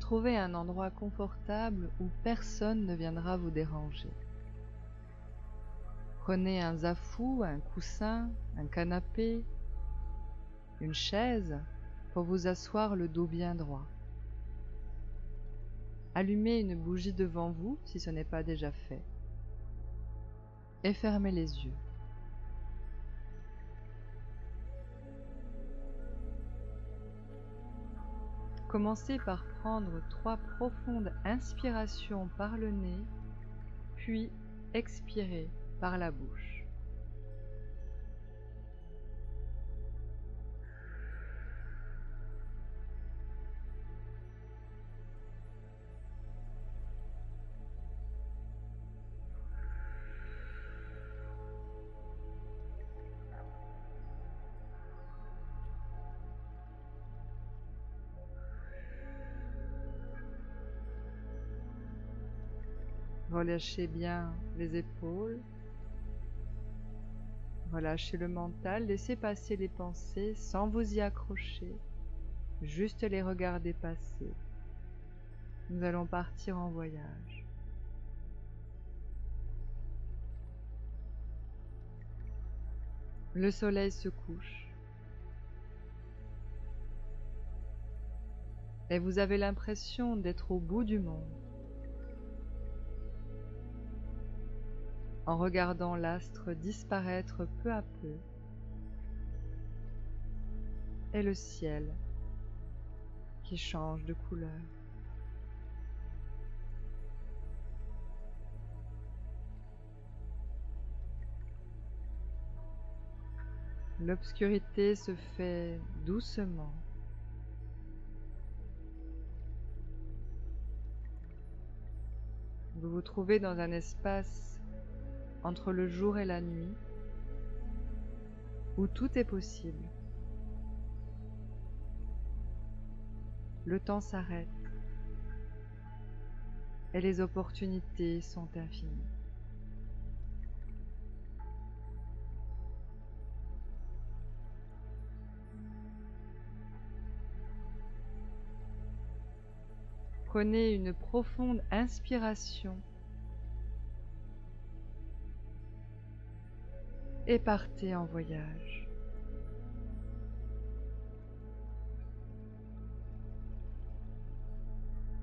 Trouvez un endroit confortable où personne ne viendra vous déranger. Prenez un zafou, un coussin, un canapé, une chaise pour vous asseoir le dos bien droit. Allumez une bougie devant vous si ce n'est pas déjà fait. Et fermez les yeux. Commencez par prendre trois profondes inspirations par le nez, puis expirez par la bouche. Relâchez bien les épaules. Relâchez le mental, laissez passer les pensées sans vous y accrocher, juste les regarder passer. Nous allons partir en voyage. Le soleil se couche. Et vous avez l'impression d'être au bout du monde. En regardant l'astre disparaître peu à peu et le ciel qui change de couleur. L'obscurité se fait doucement. Vous vous trouvez dans un espace entre le jour et la nuit, où tout est possible. Le temps s'arrête et les opportunités sont infinies. Prenez une profonde inspiration et partez en voyage.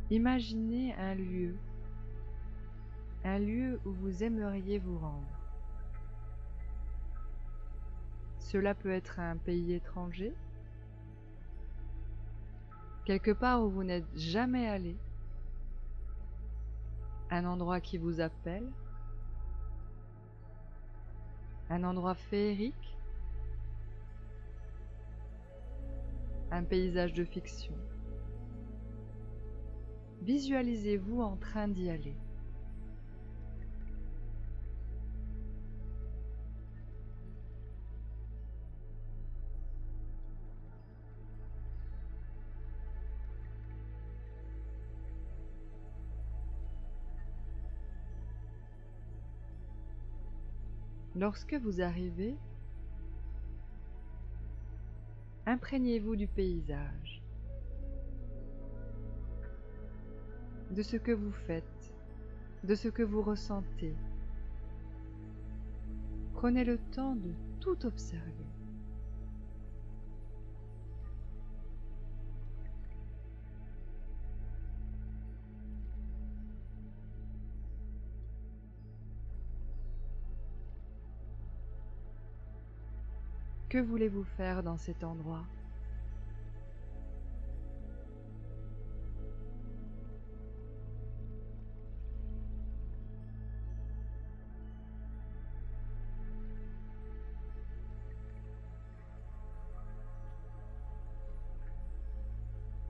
Imaginez un lieu, un lieu où vous aimeriez vous rendre. Cela peut être un pays étranger, quelque part où vous n'êtes jamais allé, un endroit qui vous appelle, un endroit féerique, un paysage de fiction. Visualisez-vous en train d'y aller. Lorsque vous arrivez, imprégnez-vous du paysage, de ce que vous faites, de ce que vous ressentez. Prenez le temps de tout observer. Que voulez-vous faire dans cet endroit?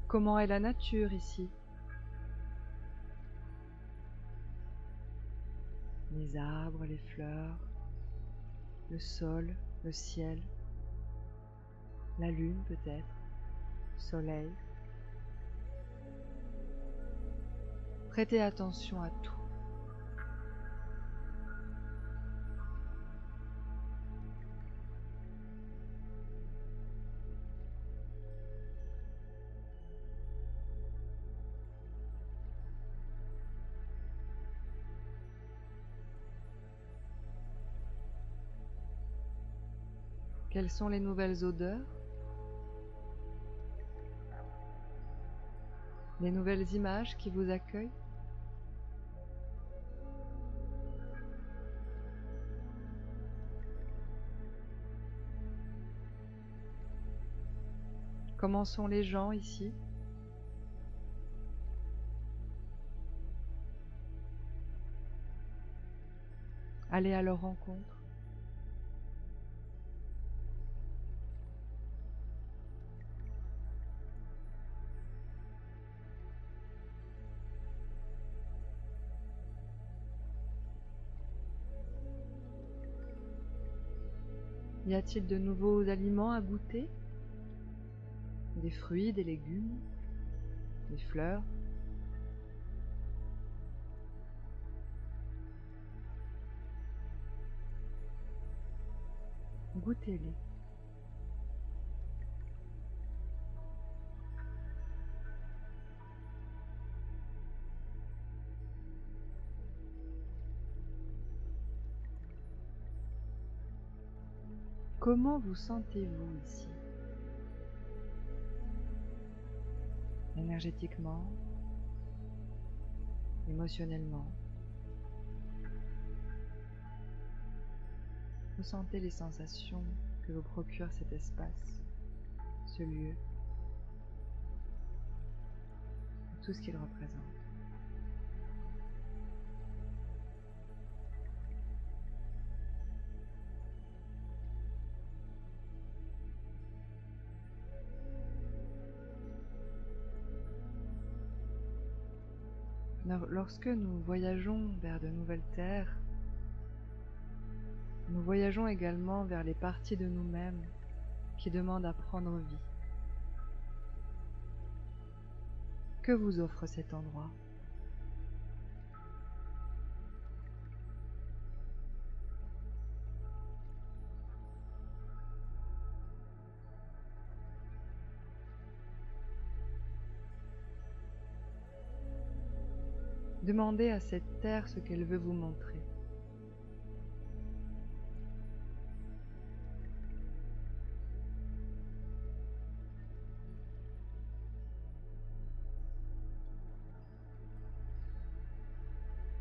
Comment est la nature ici? Les arbres, les fleurs, le sol, le ciel la lune peut-être, soleil. Prêtez attention à tout. Quelles sont les nouvelles odeurs? Les nouvelles images qui vous accueillent Comment sont les gens ici Allez à leur rencontre. Y a-t-il de nouveaux aliments à goûter? Des fruits, des légumes, des fleurs? Goûtez-les. Comment vous sentez-vous ici? Énergétiquement, émotionnellement Ressentez les sensations que vous procure cet espace, ce lieu, tout ce qu'il représente. Lorsque nous voyageons vers de nouvelles terres, nous voyageons également vers les parties de nous-mêmes qui demandent à prendre vie. Que vous offre cet endroit? Demandez à cette terre ce qu'elle veut vous montrer.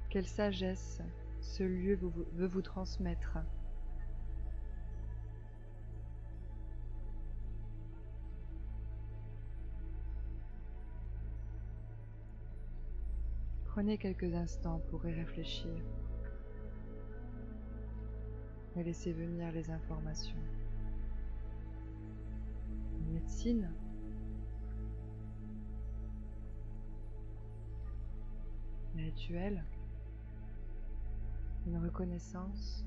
Quelle sagesse ce lieu veut vous transmettre Prenez quelques instants pour y réfléchir et laissez venir les informations. médecine rituel une reconnaissance.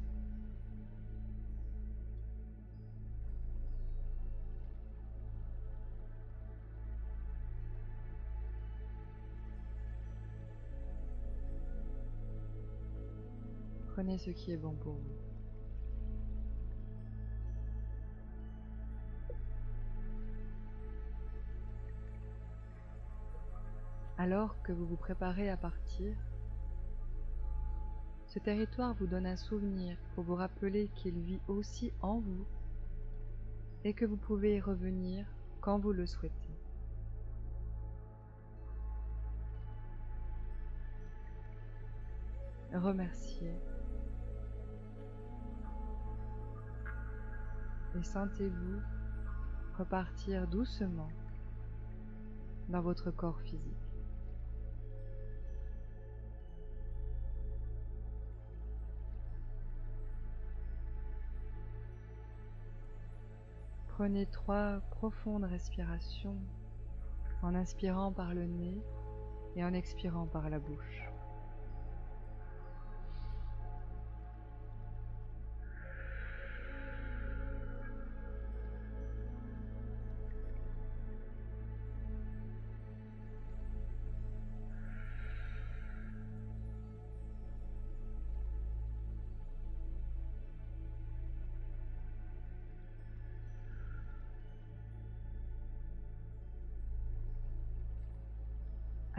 Prenez ce qui est bon pour vous. Alors que vous vous préparez à partir, ce territoire vous donne un souvenir pour vous rappeler qu'il vit aussi en vous et que vous pouvez y revenir quand vous le souhaitez. Remerciez et sentez-vous repartir doucement dans votre corps physique. Prenez trois profondes respirations en inspirant par le nez et en expirant par la bouche.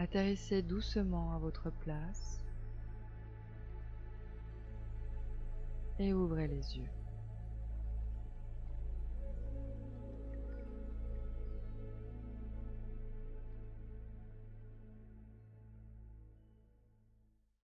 Atterrissez doucement à votre place et ouvrez les yeux.